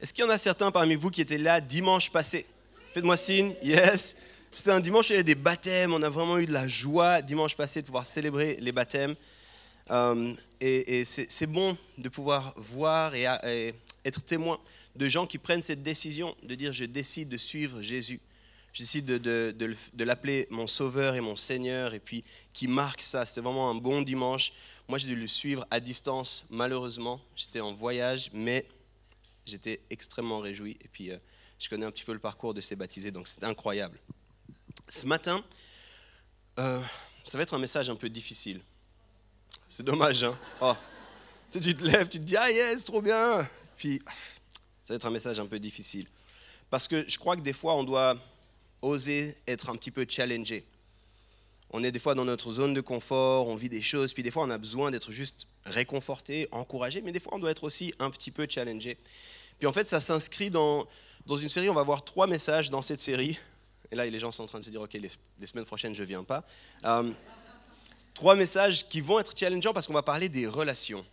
Est-ce qu'il y en a certains parmi vous qui étaient là dimanche passé? Faites-moi signe, yes. C'était un dimanche où il y avait des baptêmes, on a vraiment eu de la joie dimanche passé de pouvoir célébrer les baptêmes. Euh, et, c'est bon de pouvoir voir et, être témoin de gens qui prennent cette décision de dire je décide de suivre Jésus. Je décide de, de, de, de l'appeler mon sauveur et mon Seigneur et puis qui marque ça. C'était vraiment un bon dimanche. Moi j'ai dû le suivre à distance malheureusement. J'étais en voyage mais j'étais extrêmement réjoui. Et puis, euh, je connais un petit peu le parcours de ces baptisés, donc c'est incroyable. Ce matin, euh, ça va être un message un peu difficile. C'est dommage, hein oh. Tu te lèves, tu te dis, ah yes, trop bien. Puis, ça va être un message un peu difficile. Parce que je crois que des fois, on doit oser être un petit peu challengé. On est des fois dans notre zone de confort, on vit des choses, puis des fois on a besoin d'être juste réconforté, encouragé, mais des fois on doit être aussi un petit peu challengé. Puis en fait, ça s'inscrit dans, dans une série, on va voir trois messages dans cette série. Et là, les gens sont en train de se dire, OK, les, semaines prochaines, je ne viens pas. Euh, trois messages qui vont être challengeants parce qu'on va parler des relations.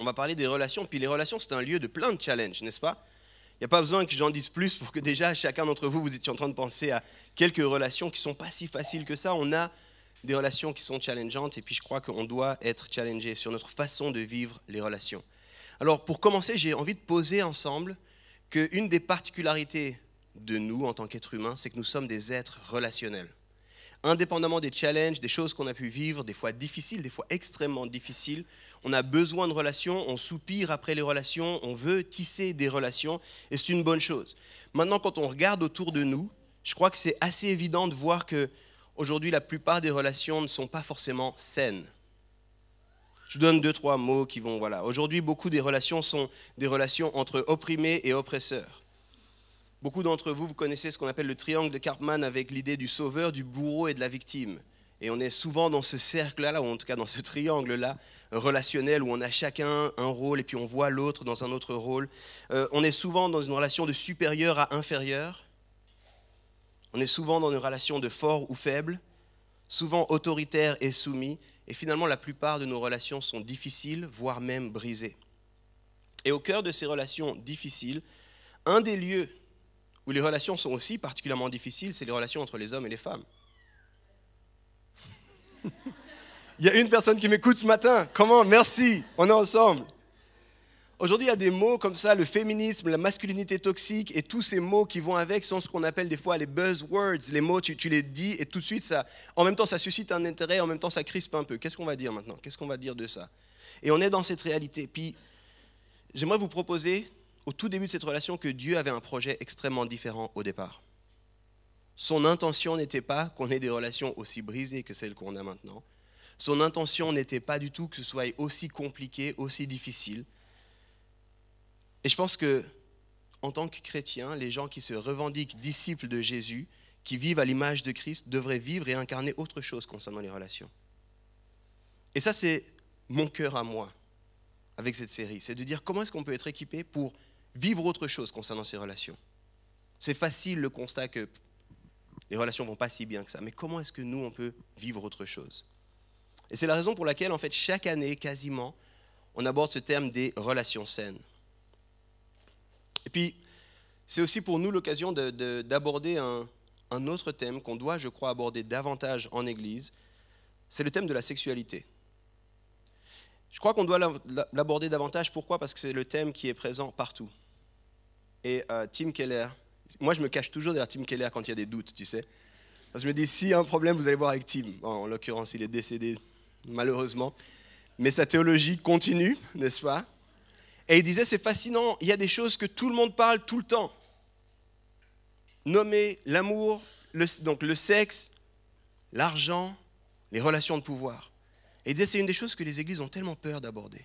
On va parler des relations, puis les relations, c'est un lieu de plein de challenges, n'est-ce pas? Il n'y a pas besoin que j'en dise plus pour que déjà, chacun d'entre vous, vous étiez en train de penser à quelques relations qui ne sont pas si faciles que ça. On a des relations qui sont challengeantes, et puis je crois qu'on doit être challengé sur notre façon de vivre les relations. Alors pour commencer, j'ai envie de poser ensemble qu'une des particularités de nous en tant qu'êtres humains, c'est que nous sommes des êtres relationnels. Indépendamment des challenges, des choses qu'on a pu vivre, des fois difficiles, des fois extrêmement difficiles, on a besoin de relations, on soupire après les relations, on veut tisser des relations, et c'est une bonne chose. Maintenant, quand on regarde autour de nous, je crois que c'est assez évident de voir que aujourd'hui, la plupart des relations ne sont pas forcément saines. Je vous donne deux, trois mots qui vont, voilà. Aujourd'hui, beaucoup des relations sont des relations entre opprimés et oppresseurs. Beaucoup d'entre vous, vous connaissez ce qu'on appelle le triangle de Karpman avec l'idée du sauveur, du bourreau et de la victime. Et on est souvent dans ce cercle-là, ou en tout cas dans ce triangle-là, relationnel, où on a chacun un rôle et puis on voit l'autre dans un autre rôle. Euh, on est souvent dans une relation de supérieur à inférieur. On est souvent dans une relation de fort ou faible, souvent autoritaire et soumis. Et finalement, la plupart de nos relations sont difficiles, voire même brisées. Et au cœur de ces relations difficiles, un des lieux où les relations sont aussi particulièrement difficiles, c'est les relations entre les hommes et les femmes. Il y a une personne qui m'écoute ce matin. Comment? Merci, on est ensemble. Aujourd'hui, il y a des mots comme ça, le féminisme, la masculinité toxique et tous ces mots qui vont avec sont ce qu'on appelle des fois les buzzwords. Les mots, tu, les dis et tout de suite, ça, en même temps, ça suscite un intérêt, en même temps, ça crispe un peu. Qu'est-ce qu'on va dire maintenant? Qu'est-ce qu'on va dire de ça? Et on est dans cette réalité. Puis, j'aimerais vous proposer, au tout début de cette relation, que Dieu avait un projet extrêmement différent au départ. Son intention n'était pas qu'on ait des relations aussi brisées que celles qu'on a maintenant. Son intention n'était pas du tout que ce soit aussi compliqué, aussi difficile. Et je pense que, en tant que chrétiens, les gens qui se revendiquent disciples de Jésus, qui vivent à l'image de Christ, devraient vivre et incarner autre chose concernant les relations. Et ça, c'est mon cœur à moi avec cette série. C'est de dire comment est-ce qu'on peut être équipé pour vivre autre chose concernant ces relations. C'est facile le constat que les relations vont pas si bien que ça, mais comment est-ce que nous, on peut vivre autre chose? Et c'est la raison pour laquelle, en fait, chaque année, quasiment, on aborde ce terme des relations saines. Et puis, c'est aussi pour nous l'occasion d'aborder un, autre thème qu'on doit, je crois, aborder davantage en Église. C'est le thème de la sexualité. Je crois qu'on doit l'aborder davantage. Pourquoi? Parce que c'est le thème qui est présent partout. Et euh, Tim Keller, moi je me cache toujours derrière Tim Keller quand il y a des doutes, tu sais. Parce que je me dis, s'il y a un problème, vous allez voir avec Tim. En l'occurrence, il est décédé, malheureusement. Mais sa théologie continue, n'est-ce pas? Et il disait, c'est fascinant, il y a des choses que tout le monde parle tout le temps. Nommer l'amour, le, donc le sexe, l'argent, les relations de pouvoir. Et il disait, c'est une des choses que les églises ont tellement peur d'aborder.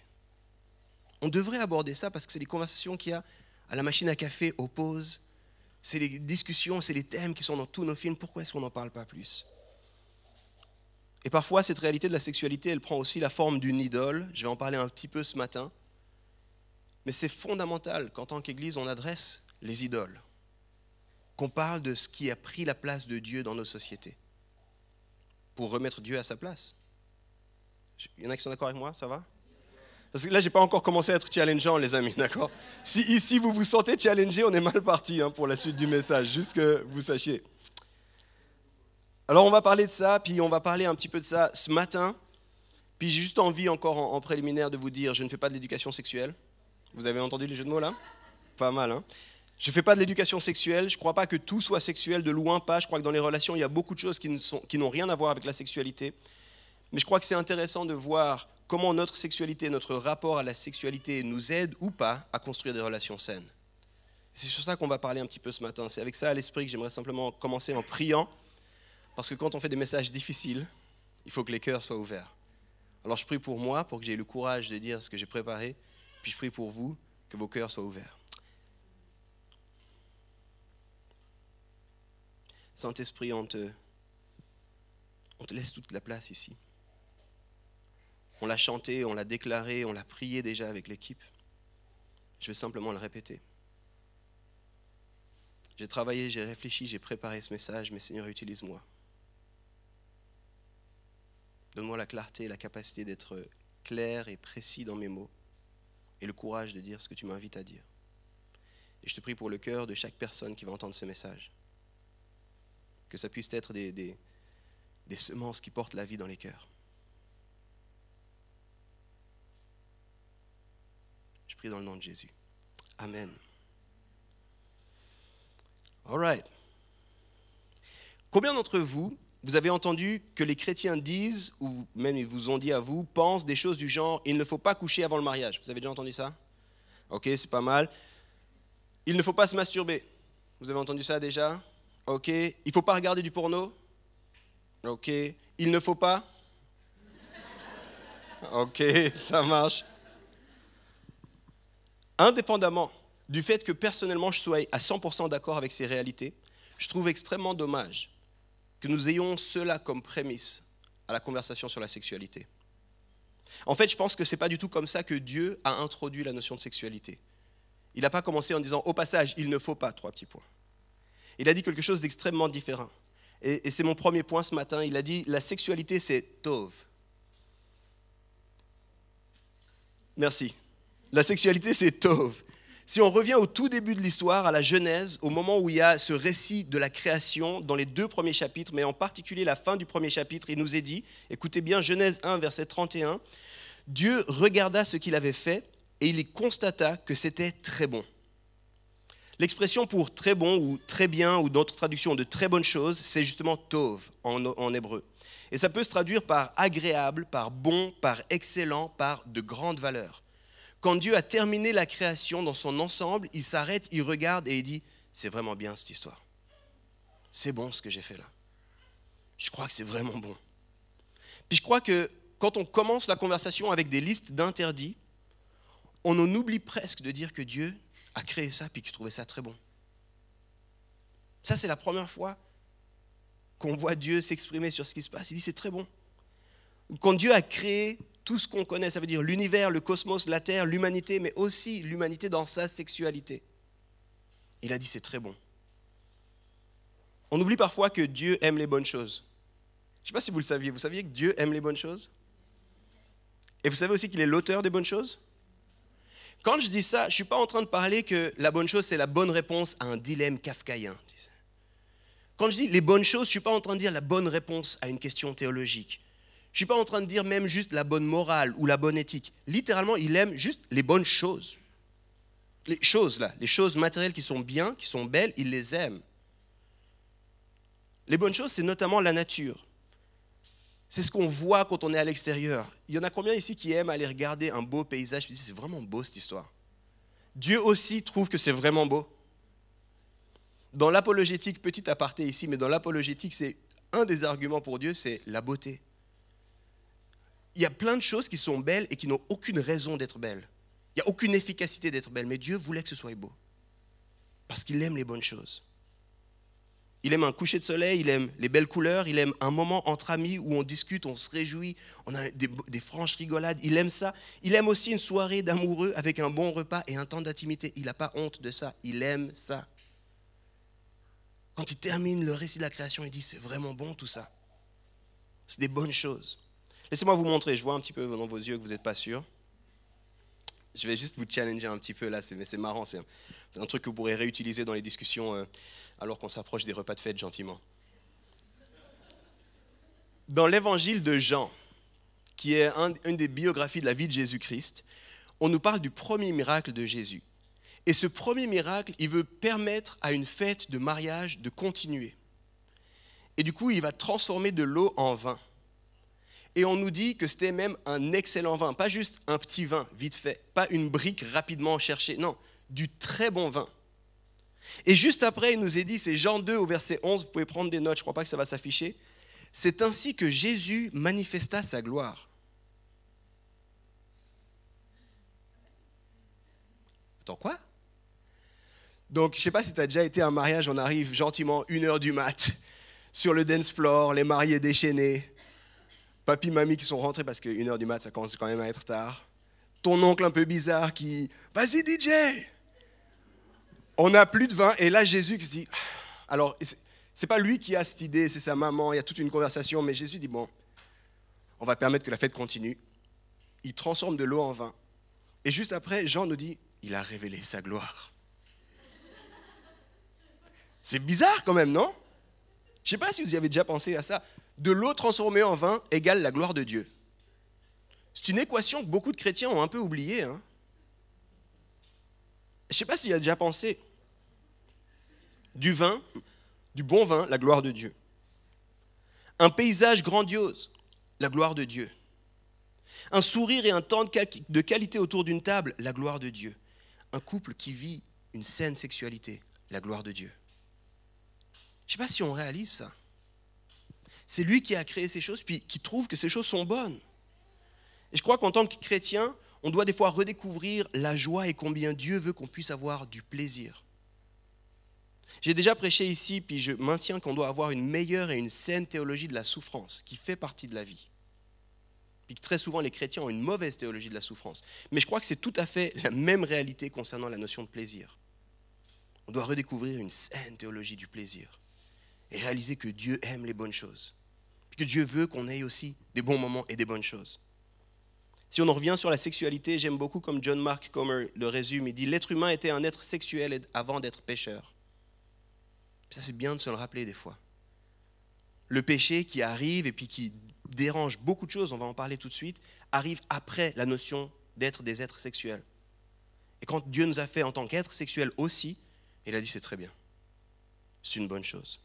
On devrait aborder ça parce que c'est les conversations qu'il y a à la machine à café, aux pauses. C'est les discussions, c'est les thèmes qui sont dans tous nos films. Pourquoi est-ce qu'on n'en parle pas plus? Et parfois, cette réalité de la sexualité, elle prend aussi la forme d'une idole. Je vais en parler un petit peu ce matin. Mais c'est fondamental qu'en tant qu'Église, on adresse les idoles. Qu'on parle de ce qui a pris la place de Dieu dans nos sociétés. Pour remettre Dieu à sa place. Il y en a qui sont d'accord avec moi Ça va? Parce que là, je n'ai pas encore commencé à être challengeant, les amis, d'accord? Si ici vous vous sentez challengé, on est mal parti hein, pour la suite du message, juste que vous sachiez. Alors, on va parler de ça, puis on va parler un petit peu de ça ce matin. Puis j'ai juste envie, encore en, préliminaire, de vous dire je ne fais pas de l'éducation sexuelle. Vous avez entendu les jeux de mots là? Pas mal, hein je ne fais pas de l'éducation sexuelle, je ne crois pas que tout soit sexuel, de loin pas. Je crois que dans les relations, il y a beaucoup de choses qui n'ont rien à voir avec la sexualité. Mais je crois que c'est intéressant de voir comment notre sexualité, notre rapport à la sexualité nous aide ou pas à construire des relations saines. C'est sur ça qu'on va parler un petit peu ce matin. C'est avec ça à l'esprit que j'aimerais simplement commencer en priant, parce que quand on fait des messages difficiles, il faut que les cœurs soient ouverts. Alors je prie pour moi, pour que j'ai le courage de dire ce que j'ai préparé, puis je prie pour vous, que vos cœurs soient ouverts. Saint-Esprit, on te, on te laisse toute la place ici. On l'a chanté, on l'a déclaré, on l'a prié déjà avec l'équipe. Je vais simplement le répéter. J'ai travaillé, j'ai réfléchi, j'ai préparé ce message, mais Seigneur, utilise-moi. Donne-moi la clarté, la capacité d'être clair et précis dans mes mots, et le courage de dire ce que tu m'invites à dire. Et je te prie pour le cœur de chaque personne qui va entendre ce message. Que ça puisse être des, des, semences qui portent la vie dans les cœurs. Je prie dans le nom de Jésus. Amen. All right. Combien d'entre vous, vous avez entendu que les chrétiens disent, ou même ils vous ont dit à vous, pensent des choses du genre il ne faut pas coucher avant le mariage Vous avez déjà entendu ça? Ok, c'est pas mal. Il ne faut pas se masturber. Vous avez entendu ça déjà? Ok. Il ne faut pas regarder du porno? Ok. Il ne faut pas? Ok, ça marche indépendamment du fait que personnellement je sois à 100% d'accord avec ces réalités, je trouve extrêmement dommage que nous ayons cela comme prémisse à la conversation sur la sexualité. En fait, je pense que ce n'est pas du tout comme ça que Dieu a introduit la notion de sexualité. Il n'a pas commencé en disant au passage, il ne faut pas, trois petits points. Il a dit quelque chose d'extrêmement différent. Et, et c'est mon premier point ce matin. Il a dit la sexualité, c'est tov. Merci. La sexualité, c'est Tov. Si on revient au tout début de l'histoire, à la Genèse, au moment où il y a ce récit de la création dans les deux premiers chapitres, mais en particulier la fin du premier chapitre, il nous est dit, écoutez bien, Genèse 1, verset 31, Dieu regarda ce qu'il avait fait et il constata que c'était très bon. L'expression pour très bon ou très bien ou d'autres traductions de très bonne chose, c'est justement tov en, en, hébreu. Et ça peut se traduire par agréable, par bon, par excellent, par de grande valeur. Quand Dieu a terminé la création dans son ensemble, il s'arrête, il regarde et il dit, c'est vraiment bien cette histoire. C'est bon ce que j'ai fait là. Je crois que c'est vraiment bon. Puis je crois que quand on commence la conversation avec des listes d'interdits, on en oublie presque de dire que Dieu a créé ça puis qu'il trouvait ça très bon. Ça, c'est la première fois qu'on voit Dieu s'exprimer sur ce qui se passe. Il dit c'est très bon. Quand Dieu a créé tout ce qu'on connaît, ça veut dire l'univers, le cosmos, la Terre, l'humanité, mais aussi l'humanité dans sa sexualité. Il a dit c'est très bon. On oublie parfois que Dieu aime les bonnes choses. Je ne sais pas si vous le saviez, vous saviez que Dieu aime les bonnes choses? Et vous savez aussi qu'il est l'auteur des bonnes choses? Quand je dis ça, je ne suis pas en train de parler que la bonne chose, c'est la bonne réponse à un dilemme kafkaïen. Quand je dis les bonnes choses, je ne suis pas en train de dire la bonne réponse à une question théologique. Je ne suis pas en train de dire même juste la bonne morale ou la bonne éthique. Littéralement, il aime juste les bonnes choses. Les choses là, les choses matérielles qui sont bien, qui sont belles, il les aime. Les bonnes choses, c'est notamment la nature. C'est ce qu'on voit quand on est à l'extérieur. Il y en a combien ici qui aiment aller regarder un beau paysage et c'est vraiment beau cette histoire? Dieu aussi trouve que c'est vraiment beau. Dans l'apologétique, petit aparté ici, mais dans l'apologétique, c'est un des arguments pour Dieu, c'est la beauté il y a plein de choses qui sont belles et qui n'ont aucune raison d'être belles. Il n'y a aucune efficacité d'être belle, mais Dieu voulait que ce soit beau. Parce qu'il aime les bonnes choses. Il aime un coucher de soleil, il aime les belles couleurs, il aime un moment entre amis où on discute, on se réjouit, on a des, franches rigolades. Il aime ça. Il aime aussi une soirée d'amoureux avec un bon repas et un temps d'intimité. Il n'a pas honte de ça. Il aime ça. Quand il termine le récit de la création, il dit c'est vraiment bon tout ça. C'est des bonnes choses. Laissez-moi vous montrer. Je vois un petit peu dans vos yeux que vous n'êtes pas sûr. Je vais juste vous challenger un petit peu là, c'est marrant. C'est un truc que vous pourrez réutiliser dans les discussions euh, alors qu'on s'approche des repas de fête gentiment. Dans l'évangile de Jean, qui est une des biographies de la vie de Jésus-Christ, on nous parle du premier miracle de Jésus. Et ce premier miracle, il veut permettre à une fête de mariage de continuer. Et du coup, il va transformer de l'eau en vin. Et on nous dit que c'était même un excellent vin, pas juste un petit vin vite fait, pas une brique rapidement cherchée, non, du très bon vin. Et juste après, il nous est dit, c'est Jean 2 au verset 11, vous pouvez prendre des notes, je ne crois pas que ça va s'afficher. C'est ainsi que Jésus manifesta sa gloire. Attends, quoi? Donc, je ne sais pas si tu as déjà été à un mariage, on arrive gentiment, une heure du mat, sur le dance floor, les mariés déchaînés, papy, mamie qui sont rentrés parce qu'une heure du mat, ça commence quand même à être tard. Ton oncle un peu bizarre qui, vas-y DJ, on n'a plus de vin. Et là, Jésus qui se dit, alors, c'est pas lui qui a cette idée, c'est sa maman, il y a toute une conversation, mais Jésus dit, bon, on va permettre que la fête continue. Il transforme de l'eau en vin. Et juste après, Jean nous dit, il a révélé sa gloire. C'est bizarre quand même, non? Je ne sais pas si vous y avez déjà pensé à ça. De l'eau transformée en vin égale la gloire de Dieu. C'est une équation que beaucoup de chrétiens ont un peu oubliée. Hein je ne sais pas s'il y a déjà pensé. Du vin, du bon vin, la gloire de Dieu. Un paysage grandiose, la gloire de Dieu. Un sourire et un temps de qualité autour d'une table, la gloire de Dieu. Un couple qui vit une saine sexualité, la gloire de Dieu. Je ne sais pas si on réalise ça. C'est lui qui a créé ces choses, puis qui trouve que ces choses sont bonnes. Et je crois qu'en tant que chrétien, on doit des fois redécouvrir la joie et combien Dieu veut qu'on puisse avoir du plaisir. J'ai déjà prêché ici, puis je maintiens qu'on doit avoir une meilleure et une saine théologie de la souffrance, qui fait partie de la vie. Puis très souvent, les chrétiens ont une mauvaise théologie de la souffrance. Mais je crois que c'est tout à fait la même réalité concernant la notion de plaisir. On doit redécouvrir une saine théologie du plaisir et réaliser que Dieu aime les bonnes choses. Puis que Dieu veut qu'on ait aussi des bons moments et des bonnes choses. Si on en revient sur la sexualité, j'aime beaucoup comme John Mark Comer le résume. Il dit L'être humain était un être sexuel avant d'être pécheur. Ça, c'est bien de se le rappeler des fois. Le péché qui arrive et puis qui dérange beaucoup de choses, on va en parler tout de suite, arrive après la notion d'être des êtres sexuels. Et quand Dieu nous a fait en tant qu'êtres sexuels aussi, il a dit c'est très bien. C'est une bonne chose.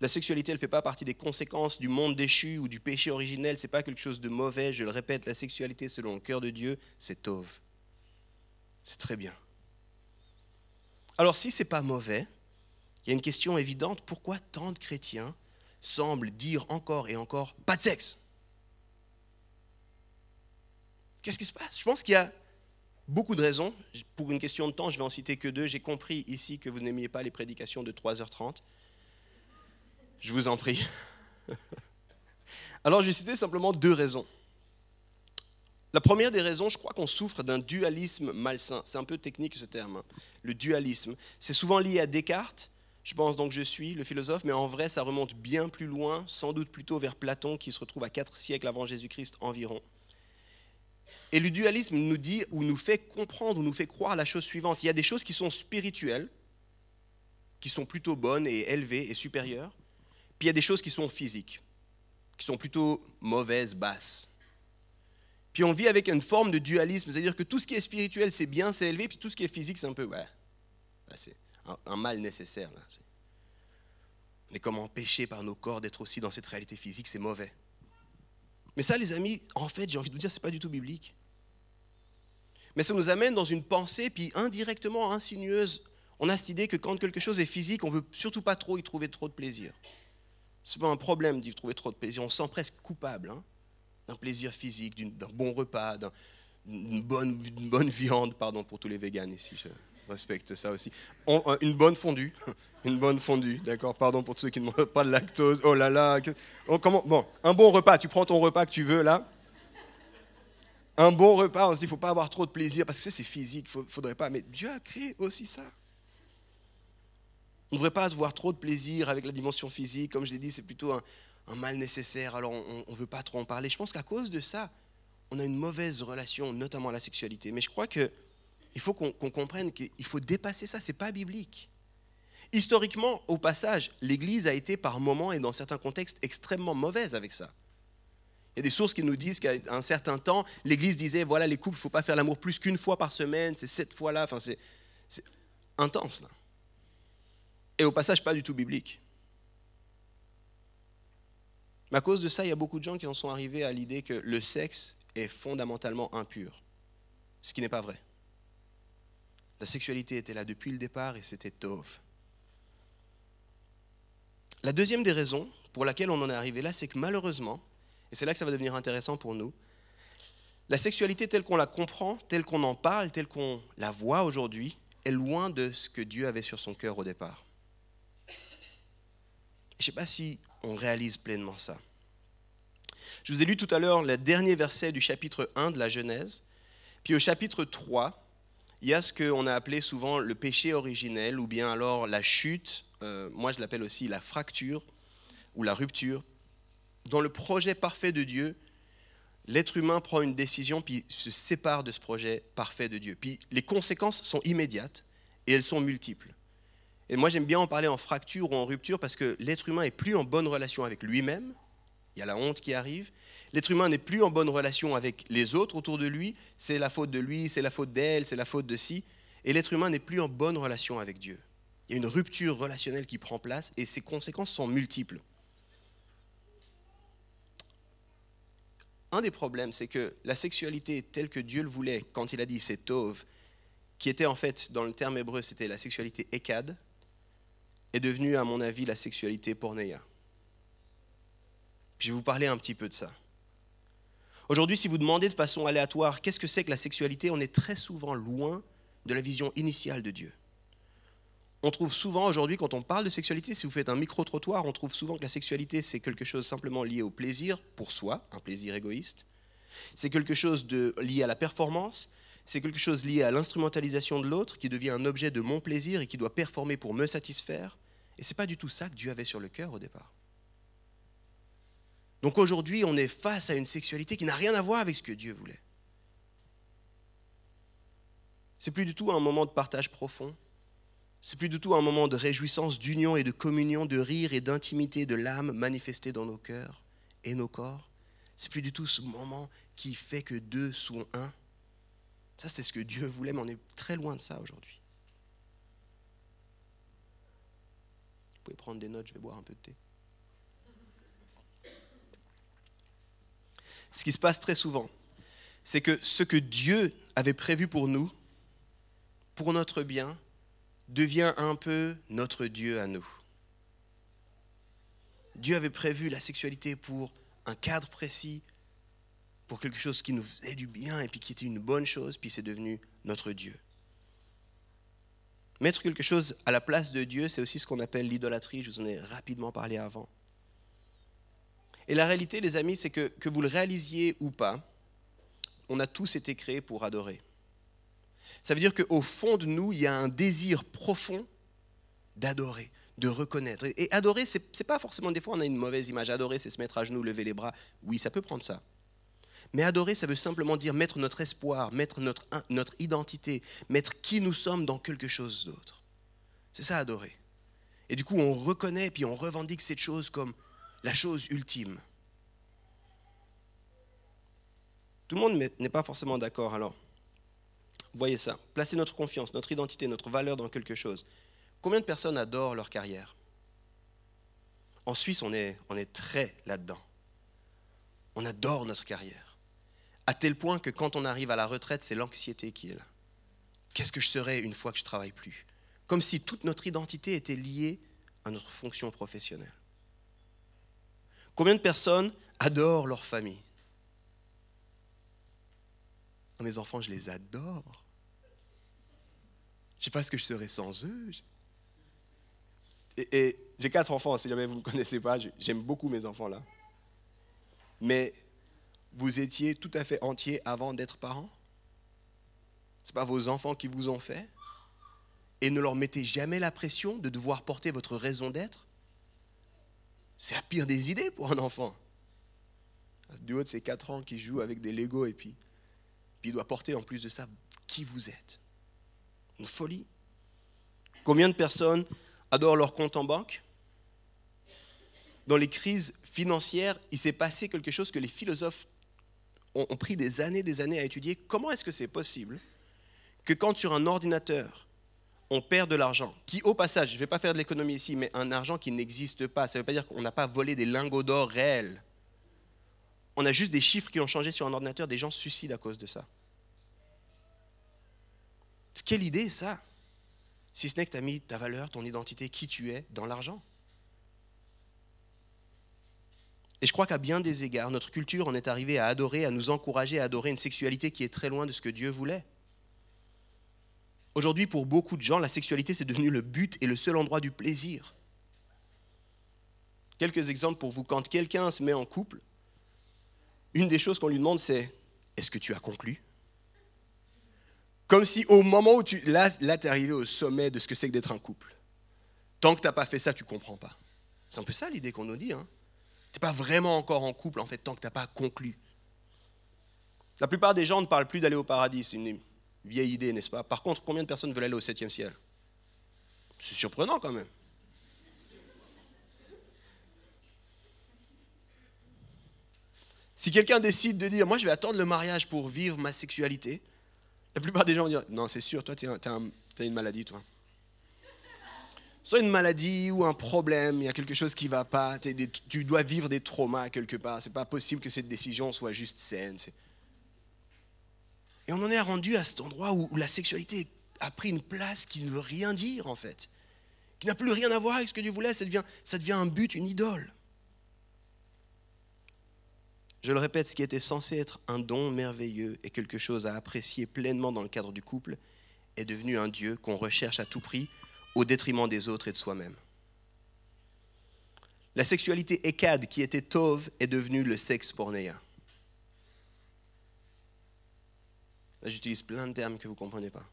La sexualité, elle ne fait pas partie des conséquences du monde déchu ou du péché originel. Ce n'est pas quelque chose de mauvais. Je le répète, la sexualité, selon le cœur de Dieu, c'est tauve. C'est très bien. Alors, si ce n'est pas mauvais, il y a une question évidente. Pourquoi tant de chrétiens semblent dire encore et encore pas de sexe Qu'est-ce qui se passe? Je pense qu'il y a beaucoup de raisons. Pour une question de temps, je vais en citer que deux. J'ai compris ici que vous n'aimiez pas les prédications de 3h30. Je vous en prie. Alors je vais citer simplement deux raisons. La première des raisons, je crois qu'on souffre d'un dualisme malsain. C'est un peu technique ce terme. Le dualisme. C'est souvent lié à Descartes. Je pense donc je suis le philosophe, mais en vrai ça remonte bien plus loin, sans doute plutôt vers Platon qui se retrouve à 4 siècles avant Jésus-Christ environ. Et le dualisme nous dit ou nous fait comprendre ou nous fait croire la chose suivante. Il y a des choses qui sont spirituelles, qui sont plutôt bonnes et élevées et supérieures. Puis il y a des choses qui sont physiques, qui sont plutôt mauvaises, basses. Puis on vit avec une forme de dualisme, c'est-à-dire que tout ce qui est spirituel, c'est bien, c'est élevé, puis tout ce qui est physique, c'est un peu, ouais, c'est un, mal nécessaire. Là. Mais comment empêcher par nos corps d'être aussi dans cette réalité physique, c'est mauvais. Mais ça, les amis, en fait, j'ai envie de vous dire, c'est pas du tout biblique. Mais ça nous amène dans une pensée, puis indirectement insinueuse, on a cette idée que quand quelque chose est physique, on veut surtout pas trop y trouver trop de plaisir. Ce n'est pas un problème d'y trouver trop de plaisir. On se sent presque coupable hein, d'un plaisir physique, d'un bon repas, une bonne, viande, pardon pour tous les véganes ici, je respecte ça aussi. Euh, une bonne fondue, une bonne fondue, d'accord Pardon pour tous ceux qui ne mangent pas de lactose. Oh là là, oh, comment Bon, un bon repas, tu prends ton repas que tu veux là. Un bon repas, on se dit, il ne faut pas avoir trop de plaisir, parce que c'est physique, il ne faudrait pas. Mais Dieu a créé aussi ça. On ne devrait pas avoir trop de plaisir avec la dimension physique. Comme je l'ai dit, c'est plutôt un, mal nécessaire, alors on ne veut pas trop en parler. Je pense qu'à cause de ça, on a une mauvaise relation, notamment à la sexualité. Mais je crois qu'il faut qu'on comprenne qu'il faut dépasser ça, ce n'est pas biblique. Historiquement, au passage, l'Église a été par moments et dans certains contextes extrêmement mauvaise avec ça. Il y a des sources qui nous disent qu'à un certain temps, l'Église disait, voilà, les couples, il ne faut pas faire l'amour plus qu'une fois par semaine, c'est sept fois là, enfin c'est intense là. Et au passage, pas du tout biblique. Mais à cause de ça, il y a beaucoup de gens qui en sont arrivés à l'idée que le sexe est fondamentalement impur, ce qui n'est pas vrai. La sexualité était là depuis le départ et c'était tov. La deuxième des raisons pour laquelle on en est arrivé là, c'est que malheureusement, et c'est là que ça va devenir intéressant pour nous, la sexualité telle qu'on la comprend, telle qu'on en parle, telle qu'on la voit aujourd'hui, est loin de ce que Dieu avait sur son cœur au départ. Je ne sais pas si on réalise pleinement ça. Je vous ai lu tout à l'heure le dernier verset du chapitre 1 de la Genèse. Puis au chapitre 3, il y a ce qu'on a appelé souvent le péché originel, ou bien alors la chute, euh, moi je l'appelle aussi la fracture ou la rupture. Dans le projet parfait de Dieu, l'être humain prend une décision puis se sépare de ce projet parfait de Dieu. Puis les conséquences sont immédiates et elles sont multiples. Et moi j'aime bien en parler en fracture ou en rupture parce que l'être humain est plus en bonne relation avec lui-même, il y a la honte qui arrive. L'être humain n'est plus en bonne relation avec les autres autour de lui. C'est la faute de lui, c'est la faute d'elle, c'est la faute de si. Et l'être humain n'est plus en bonne relation avec Dieu. Il y a une rupture relationnelle qui prend place et ses conséquences sont multiples. Un des problèmes, c'est que la sexualité telle que Dieu le voulait, quand il a dit c'est tov, qui était en fait, dans le terme hébreu, c'était la sexualité ekad, est devenue, à mon avis, la sexualité pornéa. Je vais vous parler un petit peu de ça. Aujourd'hui, si vous demandez de façon aléatoire qu'est-ce que c'est que la sexualité, on est très souvent loin de la vision initiale de Dieu. On trouve souvent aujourd'hui, quand on parle de sexualité, si vous faites un micro-trottoir, on trouve souvent que la sexualité, c'est quelque chose simplement lié au plaisir pour soi, un plaisir égoïste. C'est quelque chose de, lié à la performance. C'est quelque chose lié à l'instrumentalisation de l'autre, qui devient un objet de mon plaisir et qui doit performer pour me satisfaire. Et ce n'est pas du tout ça que Dieu avait sur le cœur au départ. Donc aujourd'hui, on est face à une sexualité qui n'a rien à voir avec ce que Dieu voulait. C'est plus du tout un moment de partage profond. C'est plus du tout un moment de réjouissance, d'union et de communion, de rire et d'intimité de l'âme manifestée dans nos cœurs et nos corps. C'est plus du tout ce moment qui fait que deux sont un. Ça, c'est ce que Dieu voulait, mais on est très loin de ça aujourd'hui. Vous pouvez prendre des notes, je vais boire un peu de thé. ce qui se passe très souvent, c'est que ce que Dieu avait prévu pour nous, pour notre bien, devient un peu notre Dieu à nous. Dieu avait prévu la sexualité pour un cadre précis, pour quelque chose qui nous faisait du bien et puis qui était une bonne chose, puis c'est devenu notre Dieu. Mettre quelque chose à la place de Dieu, c'est aussi ce qu'on appelle l'idolâtrie, je vous en ai rapidement parlé avant. Et la réalité, les amis, c'est que, que vous le réalisiez ou pas, on a tous été créés pour adorer. Ça veut dire qu'au fond de nous, il y a un désir profond d'adorer, de reconnaître. Et adorer, ce n'est pas forcément, des fois on a une mauvaise image. Adorer, c'est se mettre à genoux, lever les bras. Oui, ça peut prendre ça. Mais adorer, ça veut simplement dire mettre notre espoir, mettre notre, identité, mettre qui nous sommes dans quelque chose d'autre. C'est ça adorer. Et du coup, on reconnaît, puis on revendique cette chose comme la chose ultime. Tout le monde n'est pas forcément d'accord alors. Voyez ça. Placer notre confiance, notre identité, notre valeur dans quelque chose. Combien de personnes adorent leur carrière? En Suisse, on est très là-dedans. On adore notre carrière. À tel point que quand on arrive à la retraite, c'est l'anxiété qui est là. Qu'est-ce que je serai une fois que je ne travaille plus? Comme si toute notre identité était liée à notre fonction professionnelle. Combien de personnes adorent leur famille? Mes enfants, je les adore. Je ne sais pas ce que je serais sans eux. Et, j'ai quatre enfants, si jamais vous ne me connaissez pas, j'aime beaucoup mes enfants là. Mais vous étiez tout à fait entier avant d'être parents? Ce pas vos enfants qui vous ont fait? Et ne leur mettez jamais la pression de devoir porter votre raison d'être? C'est la pire des idées pour un enfant. Du haut de ses quatre ans qui joue avec des Legos et puis, puis il doit porter en plus de ça qui vous êtes. Une folie. Combien de personnes adorent leur compte en banque? Dans les crises financières, il s'est passé quelque chose que les philosophes ont, pris des années, des années à étudier. Comment est-ce que c'est possible que quand sur un ordinateur, on perd de l'argent, qui au passage, je ne vais pas faire de l'économie ici, mais un argent qui n'existe pas, ça ne veut pas dire qu'on n'a pas volé des lingots d'or réels. On a juste des chiffres qui ont changé sur un ordinateur, des gens suicident à cause de ça. Quelle idée ça? Si ce n'est que tu as mis ta valeur, ton identité, qui tu es dans l'argent. Et je crois qu'à bien des égards, notre culture en est arrivée à adorer, à nous encourager à adorer une sexualité qui est très loin de ce que Dieu voulait. Aujourd'hui, pour beaucoup de gens, la sexualité, c'est devenu le but et le seul endroit du plaisir. Quelques exemples pour vous. Quand quelqu'un se met en couple, une des choses qu'on lui demande, c'est Est-ce que tu as conclu? Comme si au moment où tu. Là, là tu es arrivé au sommet de ce que c'est que d'être un couple. Tant que tu n'as pas fait ça, tu comprends pas. C'est un peu ça l'idée qu'on nous dit. Hein. Tu n'es pas vraiment encore en couple, en fait, tant que tu n'as pas conclu. La plupart des gens ne parlent plus d'aller au paradis. C'est une vieille idée, n'est-ce pas? Par contre, combien de personnes veulent aller au septième ciel? C'est surprenant quand même. Si quelqu'un décide de dire, moi je vais attendre le mariage pour vivre ma sexualité, la plupart des gens vont dire, non c'est sûr, toi tu as, une maladie, toi. Soit une maladie ou un problème, il y a quelque chose qui ne va pas, tu dois vivre des traumas quelque part. C'est pas possible que cette décision soit juste saine. Et on en est rendu à cet endroit où, la sexualité a pris une place qui ne veut rien dire en fait, qui n'a plus rien à voir avec ce que Dieu voulait, ça devient, ça devient un but, une idole. Je le répète, ce qui était censé être un don merveilleux et quelque chose à apprécier pleinement dans le cadre du couple est devenu un Dieu qu'on recherche à tout prix au détriment des autres et de soi-même. La sexualité écade qui était tove est devenue le sexe pornéa. Là, j'utilise plein de termes que vous ne comprenez pas.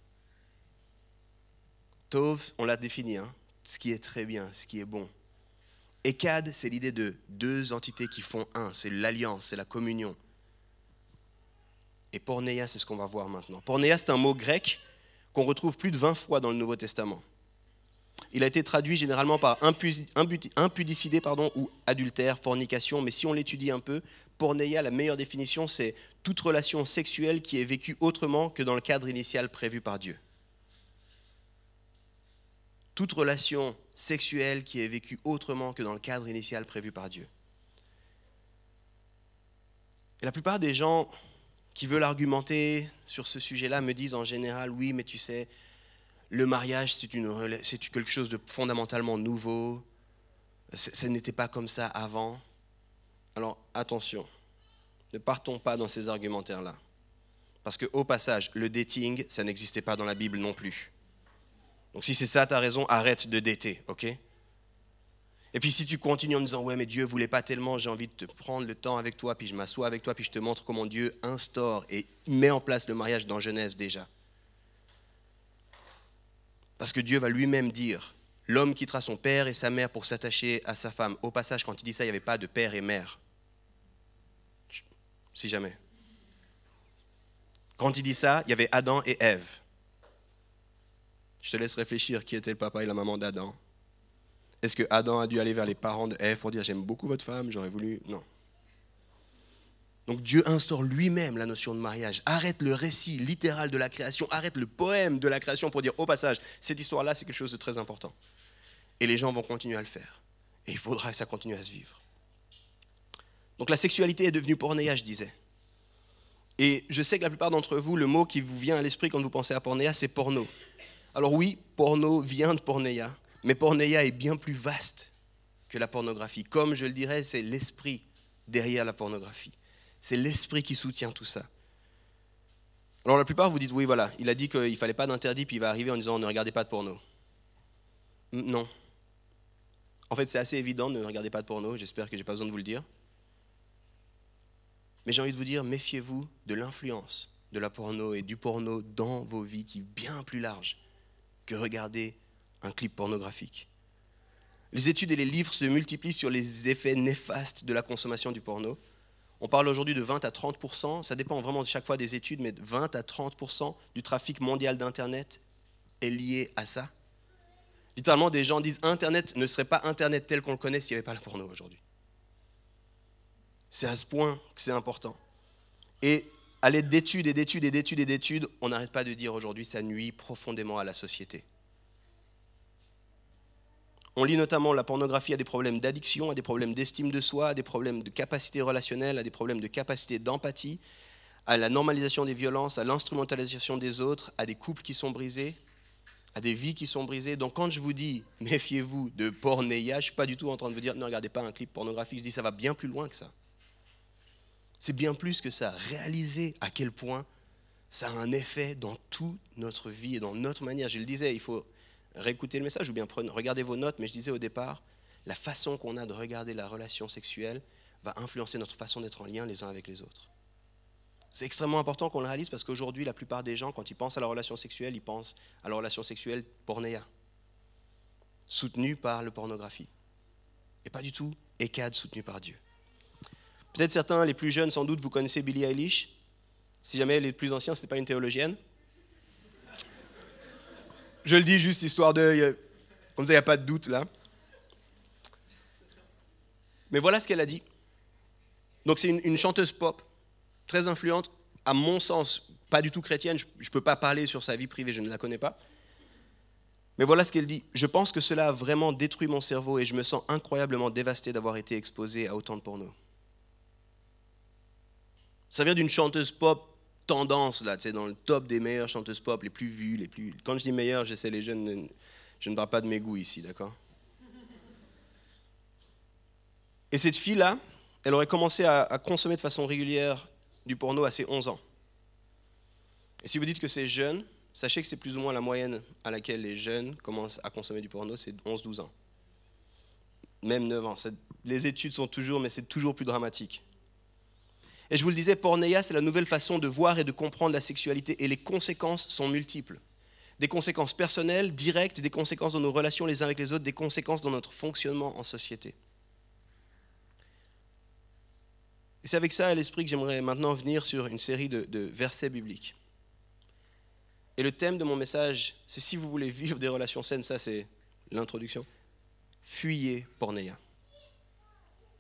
Tov, on l'a défini, hein, ce qui est très bien, ce qui est bon. Ekad, c'est l'idée de deux entités qui font un, c'est l'alliance, c'est la communion. Et porneia, c'est ce qu'on va voir maintenant. Porneia, c'est un mot grec qu'on retrouve plus de 20 fois dans le Nouveau Testament. Il a été traduit généralement par impudicité pardon, ou adultère, fornication, mais si on l'étudie un peu, porneia, la meilleure définition, c'est toute relation sexuelle qui est vécue autrement que dans le cadre initial prévu par Dieu toute relation sexuelle qui est vécue autrement que dans le cadre initial prévu par Dieu. Et la plupart des gens qui veulent argumenter sur ce sujet-là me disent en général, oui, mais tu sais, le mariage, c'est, quelque chose de fondamentalement nouveau, ça n'était pas comme ça avant. Alors attention, ne partons pas dans ces argumentaires-là. Parce que au passage, le dating, ça n'existait pas dans la Bible non plus. Donc si c'est ça ta raison, arrête de dater, ok? Et puis si tu continues en disant, ouais, mais Dieu voulait pas tellement, j'ai envie de te prendre le temps avec toi, puis je m'assois avec toi, puis je te montre comment Dieu instaure et met en place le mariage dans Genèse déjà. Parce que Dieu va lui-même dire, l'homme quittera son père et sa mère pour s'attacher à sa femme. Au passage, quand il dit ça, il n'y avait pas de père et mère. Si jamais. Quand il dit ça, il y avait Adam et Ève. Je te laisse réfléchir qui était le papa et la maman d'Adam. Est-ce que Adam a dû aller vers les parents de Ève pour dire j'aime beaucoup votre femme, j'aurais voulu? Non. Donc Dieu instaure lui-même la notion de mariage. Arrête le récit littéral de la création, arrête le poème de la création pour dire au passage, cette histoire-là, c'est quelque chose de très important. Et les gens vont continuer à le faire. Et il faudra que ça continue à se vivre. Donc la sexualité est devenue pornéa, je disais. Et je sais que la plupart d'entre vous, le mot qui vous vient à l'esprit quand vous pensez à pornéa, c'est porno. Alors oui, porno vient de pornéia, mais pornéia est bien plus vaste que la pornographie. Comme je le dirais, c'est l'esprit derrière la pornographie. C'est l'esprit qui soutient tout ça. Alors la plupart vous dites oui voilà, il a dit qu'il ne fallait pas d'interdit puis il va arriver en disant ne regardez pas de porno. Non. En fait c'est assez évident ne regardez pas de porno, j'espère que j'ai pas besoin de vous le dire. Mais j'ai envie de vous dire méfiez-vous de l'influence de la porno et du porno dans vos vies qui est bien plus large que regarder un clip pornographique. Les études et les livres se multiplient sur les effets néfastes de la consommation du porno. On parle aujourd'hui de 20 à 30% ça dépend vraiment de chaque fois des études, mais 20 à 30% du trafic mondial d'Internet est lié à ça. Littéralement, des gens disent Internet ne serait pas Internet tel qu'on le connaît s'il n'y avait pas la porno aujourd'hui. C'est à ce point que c'est important. Et à l'aide d'études et d'études et d'études et d'études, on n'arrête pas de dire aujourd'hui ça nuit profondément à la société. On lit notamment la pornographie à des problèmes d'addiction, à des problèmes d'estime de soi, à des problèmes de capacité relationnelle, à des problèmes de capacité d'empathie, à la normalisation des violences, à l'instrumentalisation des autres, à des couples qui sont brisés, à des vies qui sont brisées. Donc quand je vous dis méfiez-vous de pornéia, je ne suis pas du tout en train de vous dire ne regardez pas un clip pornographique, je dis ça va bien plus loin que ça. C'est bien plus que ça. Réaliser à quel point ça a un effet dans toute notre vie et dans notre manière. Je le disais, il faut réécouter le message ou bien prenez, regardez vos notes, mais je disais au départ, la façon qu'on a de regarder la relation sexuelle va influencer notre façon d'être en lien les uns avec les autres. C'est extrêmement important qu'on le réalise parce qu'aujourd'hui, la plupart des gens, quand ils pensent à la relation sexuelle, ils pensent à la relation sexuelle pornéa, soutenue par la pornographie. Et pas du tout ECAD soutenu par Dieu. Peut-être certains, les plus jeunes, sans doute, vous connaissez Billie Eilish. Si jamais les plus anciens, ce n'est pas une théologienne. Je le dis juste histoire de. Comme ça, il n'y a pas de doute là. Mais voilà ce qu'elle a dit. Donc, c'est une, chanteuse pop, très influente, à mon sens, pas du tout chrétienne. Je ne peux pas parler sur sa vie privée, je ne la connais pas. Mais voilà ce qu'elle dit. Je pense que cela a vraiment détruit mon cerveau et je me sens incroyablement dévasté d'avoir été exposé à autant de porno. Ça vient d'une chanteuse pop tendance, là, tu sais, dans le top des meilleures chanteuses pop, les plus vues, les plus... Quand je dis meilleures, j'essaie les jeunes, je ne parle pas de mes goûts ici, d'accord? Et cette fille-là, elle aurait commencé à, à, consommer de façon régulière du porno à ses 11 ans. Et si vous dites que c'est jeune, sachez que c'est plus ou moins la moyenne à laquelle les jeunes commencent à consommer du porno, c'est 11-12 ans. Même 9 ans. Les études sont toujours, mais c'est toujours plus dramatique. Et je vous le disais, pornéia, c'est la nouvelle façon de voir et de comprendre la sexualité, et les conséquences sont multiples. Des conséquences personnelles, directes, des conséquences dans nos relations les uns avec les autres, des conséquences dans notre fonctionnement en société. Et c'est avec ça à l'esprit que j'aimerais maintenant venir sur une série de, versets bibliques. Et le thème de mon message, c'est si vous voulez vivre des relations saines, ça c'est l'introduction, fuyez pornéia.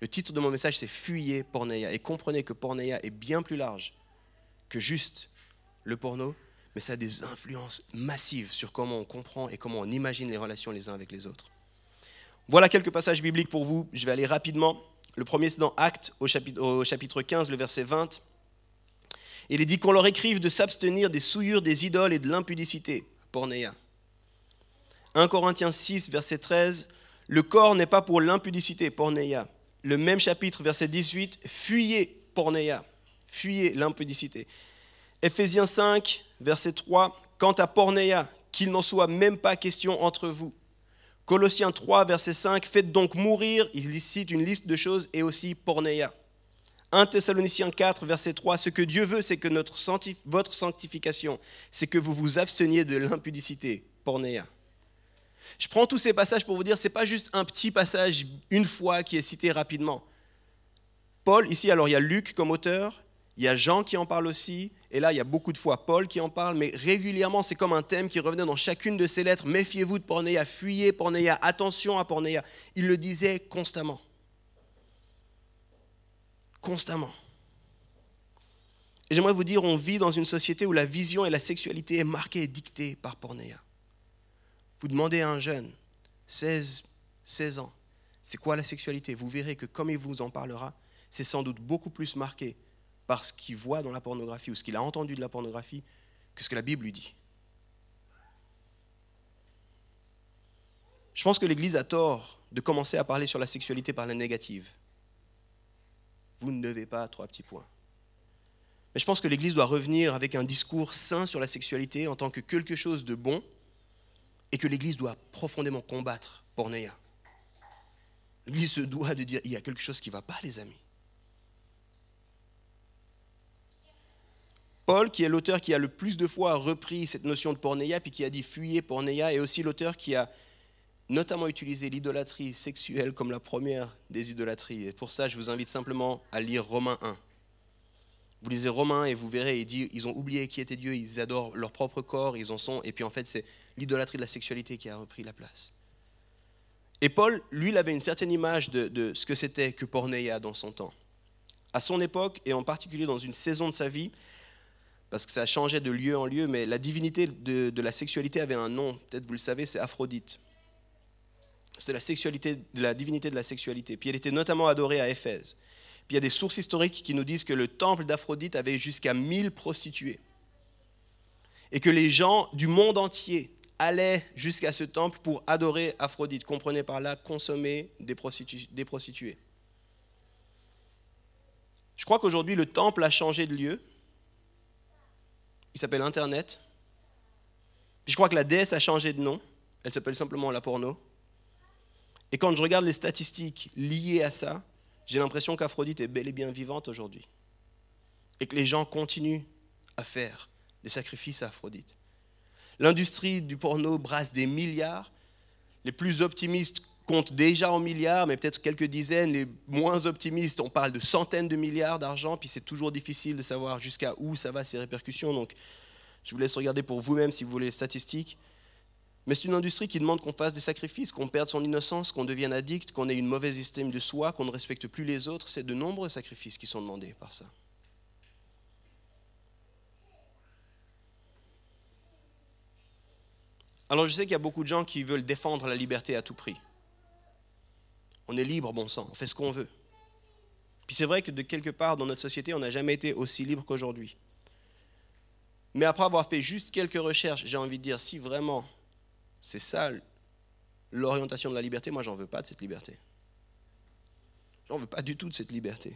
Le titre de mon message, c'est Fuyez pornéia. Et comprenez que pornéia est bien plus large que juste le porno, mais ça a des influences massives sur comment on comprend et comment on imagine les relations les uns avec les autres. Voilà quelques passages bibliques pour vous. Je vais aller rapidement. Le premier, c'est dans Actes, au chapitre, au chapitre 15, le verset 20. Il est dit qu'on leur écrive de s'abstenir des souillures des idoles et de l'impudicité, pornéia. 1 Corinthiens 6, verset 13. Le corps n'est pas pour l'impudicité, pornéia, le même chapitre, verset 18, fuyez pornéa, fuyez l'impudicité. Éphésiens 5, verset 3, quant à pornéa, qu'il n'en soit même pas question entre vous. Colossiens 3, verset 5, faites donc mourir, il cite une liste de choses, et aussi pornéa. 1 Thessaloniciens 4, verset 3, ce que Dieu veut, c'est que votre sanctification, c'est que vous vous absteniez de l'impudicité, pornéa. Je prends tous ces passages pour vous dire, ce n'est pas juste un petit passage une fois qui est cité rapidement. Paul, ici, alors il y a Luc comme auteur, il y a Jean qui en parle aussi, et là il y a beaucoup de fois Paul qui en parle, mais régulièrement c'est comme un thème qui revenait dans chacune de ces lettres. Méfiez-vous de Pornéa, fuyez Pornéa, attention à Pornéa. Il le disait constamment. Constamment. Et j'aimerais vous dire, on vit dans une société où la vision et la sexualité est marquée et dictée par Pornéa. Vous demandez à un jeune, 16, 16 ans, c'est quoi la sexualité? Vous verrez que comme il vous en parlera, c'est sans doute beaucoup plus marqué par ce qu'il voit dans la pornographie ou ce qu'il a entendu de la pornographie que ce que la Bible lui dit. Je pense que l'Église a tort de commencer à parler sur la sexualité par la négative. Vous ne devez pas, trois petits points. Mais je pense que l'Église doit revenir avec un discours sain sur la sexualité en tant que quelque chose de bon et que l'Église doit profondément combattre pornéa. L'Église se doit de dire il y a quelque chose qui ne va pas, les amis. Paul, qui est l'auteur qui a le plus de fois repris cette notion de pornéia, puis qui a dit fuyez pornéia, est aussi l'auteur qui a notamment utilisé l'idolâtrie sexuelle comme la première des idolâtries. Et pour ça, je vous invite simplement à lire Romains 1. Vous lisez Romains et vous verrez, il dit, ils ont oublié qui était Dieu, ils adorent leur propre corps, ils en sont, et puis en fait, c'est l'idolâtrie de la sexualité qui a repris la place. Et Paul, lui, il avait une certaine image de, ce que c'était que pornéia dans son temps. À son époque, et en particulier dans une saison de sa vie, parce que ça changeait de lieu en lieu, mais la divinité de, la sexualité avait un nom, peut-être vous le savez, c'est Aphrodite. C'était la, la divinité de la sexualité. Puis elle était notamment adorée à Éphèse. Puis il y a des sources historiques qui nous disent que le temple d'Aphrodite avait jusqu'à 1000 prostituées. Et que les gens du monde entier allaient jusqu'à ce temple pour adorer Aphrodite. Comprenez par là consommer des, prostituées. Je crois qu'aujourd'hui, le temple a changé de lieu il s'appelle Internet. Je crois que la déesse a changé de nom. Elle s'appelle simplement la porno. Et quand je regarde les statistiques liées à ça, j'ai l'impression qu'Aphrodite est bel et bien vivante aujourd'hui. Et que les gens continuent à faire des sacrifices à Aphrodite. L'industrie du porno brasse des milliards. Les plus optimistes comptent déjà en milliards, mais peut-être quelques dizaines. Les moins optimistes, on parle de centaines de milliards d'argent, puis c'est toujours difficile de savoir jusqu'à où ça va ces répercussions. Donc, je vous laisse regarder pour vous-même si vous voulez les statistiques. Mais c'est une industrie qui demande qu'on fasse des sacrifices, qu'on perde son innocence, qu'on devienne addict, qu'on ait une mauvaise estime de soi, qu'on ne respecte plus les autres. C'est de nombreux sacrifices qui sont demandés par ça. Alors je sais qu'il y a beaucoup de gens qui veulent défendre la liberté à tout prix. On est libre, bon sang, on fait ce qu'on veut. Puis c'est vrai que de quelque part dans notre société, on n'a jamais été aussi libre qu'aujourd'hui. Mais après avoir fait juste quelques recherches, j'ai envie de dire, si vraiment c'est ça l'orientation de la liberté, moi j'en veux pas de cette liberté. J'en veux pas du tout de cette liberté.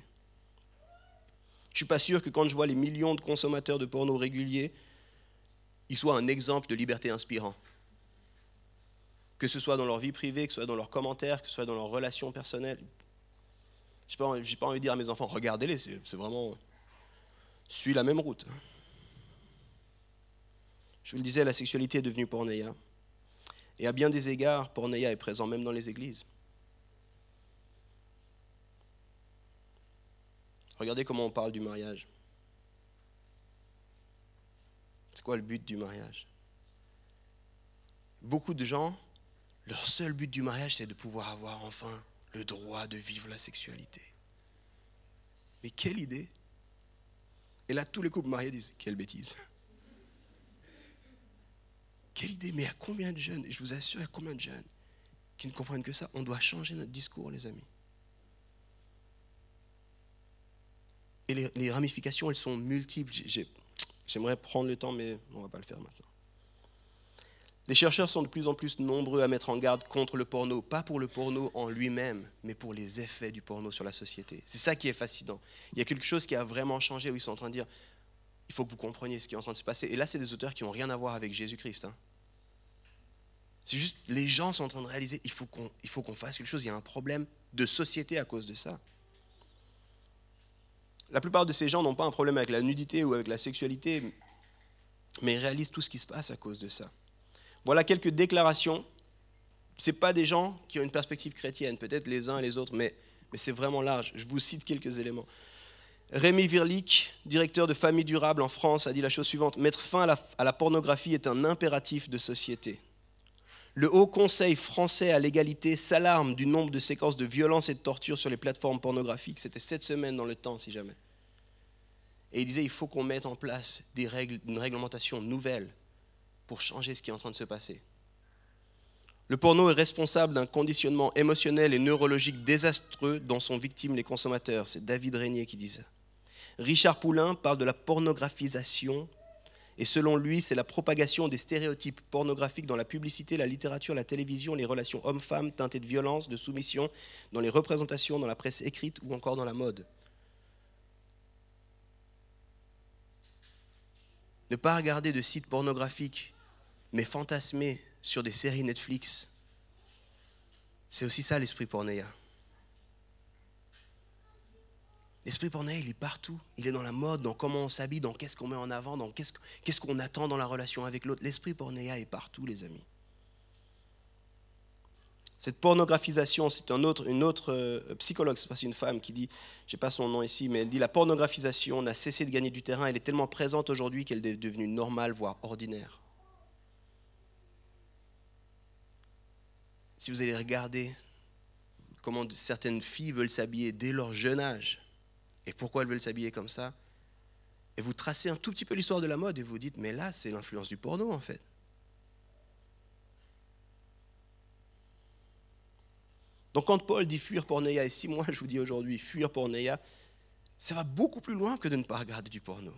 Je ne suis pas sûr que quand je vois les millions de consommateurs de porno réguliers, ils soient un exemple de liberté inspirant que ce soit dans leur vie privée, que ce soit dans leurs commentaires, que ce soit dans leurs relations personnelles. Je n'ai pas, envie de dire à mes enfants, regardez-les, c'est vraiment... Suis la même route. Je vous le disais, la sexualité est devenue pornéa. Et à bien des égards, pornéa est présent même dans les églises. Regardez comment on parle du mariage. C'est quoi le but du mariage? Beaucoup de gens leur seul but du mariage, c'est de pouvoir avoir enfin le droit de vivre la sexualité. Mais quelle idée Et là, tous les couples mariés disent, quelle bêtise. Quelle idée Mais à combien de jeunes, je vous assure, à combien de jeunes qui ne comprennent que ça On doit changer notre discours, les amis. Et les, les ramifications, elles sont multiples. J'aimerais prendre le temps, mais on ne va pas le faire maintenant. Les chercheurs sont de plus en plus nombreux à mettre en garde contre le porno, pas pour le porno en lui-même, mais pour les effets du porno sur la société. C'est ça qui est fascinant. Il y a quelque chose qui a vraiment changé où ils sont en train de dire, il faut que vous compreniez ce qui est en train de se passer. Et là, c'est des auteurs qui n'ont rien à voir avec Jésus-Christ. Hein. C'est juste, les gens sont en train de réaliser, il faut qu'on fasse quelque chose, il y a un problème de société à cause de ça. La plupart de ces gens n'ont pas un problème avec la nudité ou avec la sexualité, mais ils réalisent tout ce qui se passe à cause de ça. Voilà quelques déclarations. Ce pas des gens qui ont une perspective chrétienne, peut-être les uns et les autres, mais, c'est vraiment large. Je vous cite quelques éléments. Rémi Virlic, directeur de Famille Durable en France, a dit la chose suivante Mettre fin à la, pornographie est un impératif de société. Le Haut Conseil français à l'égalité s'alarme du nombre de séquences de violence et de torture sur les plateformes pornographiques. C'était cette semaine dans le temps, si jamais. Et il disait il faut qu'on mette en place une réglementation nouvelle pour changer ce qui est en train de se passer. Le porno est responsable d'un conditionnement émotionnel et neurologique désastreux dont sont victimes les consommateurs. C'est David Régnier qui dit ça. Richard Poulain parle de la pornographisation et selon lui, c'est la propagation des stéréotypes pornographiques dans la publicité, la littérature, la télévision, les relations hommes-femmes teintées de violence, de soumission, dans les représentations, dans la presse écrite ou encore dans la mode. Ne pas regarder de sites pornographiques, mais fantasmer sur des séries Netflix. C'est aussi ça l'esprit pornéa. L'esprit pornéa, il est partout. Il est dans la mode, dans comment on s'habille, dans qu'est-ce qu'on met en avant, dans qu'est-ce qu'on attend dans la relation avec l'autre. L'esprit pornéa est partout, les amis. Cette pornographisation, c'est un autre, une autre euh, psychologue, c'est une femme qui dit, je n'ai pas son nom ici, mais elle dit la pornographisation n'a cessé de gagner du terrain, elle est tellement présente aujourd'hui qu'elle est devenue normale, voire ordinaire. Si vous allez regarder comment certaines filles veulent s'habiller dès leur jeune âge, et pourquoi elles veulent s'habiller comme ça, et vous tracez un tout petit peu l'histoire de la mode et vous dites, mais là, c'est l'influence du porno en fait. Donc quand Paul dit fuir pornéa, et si moi je vous dis aujourd'hui fuir pornéa, ça va beaucoup plus loin que de ne pas regarder du porno.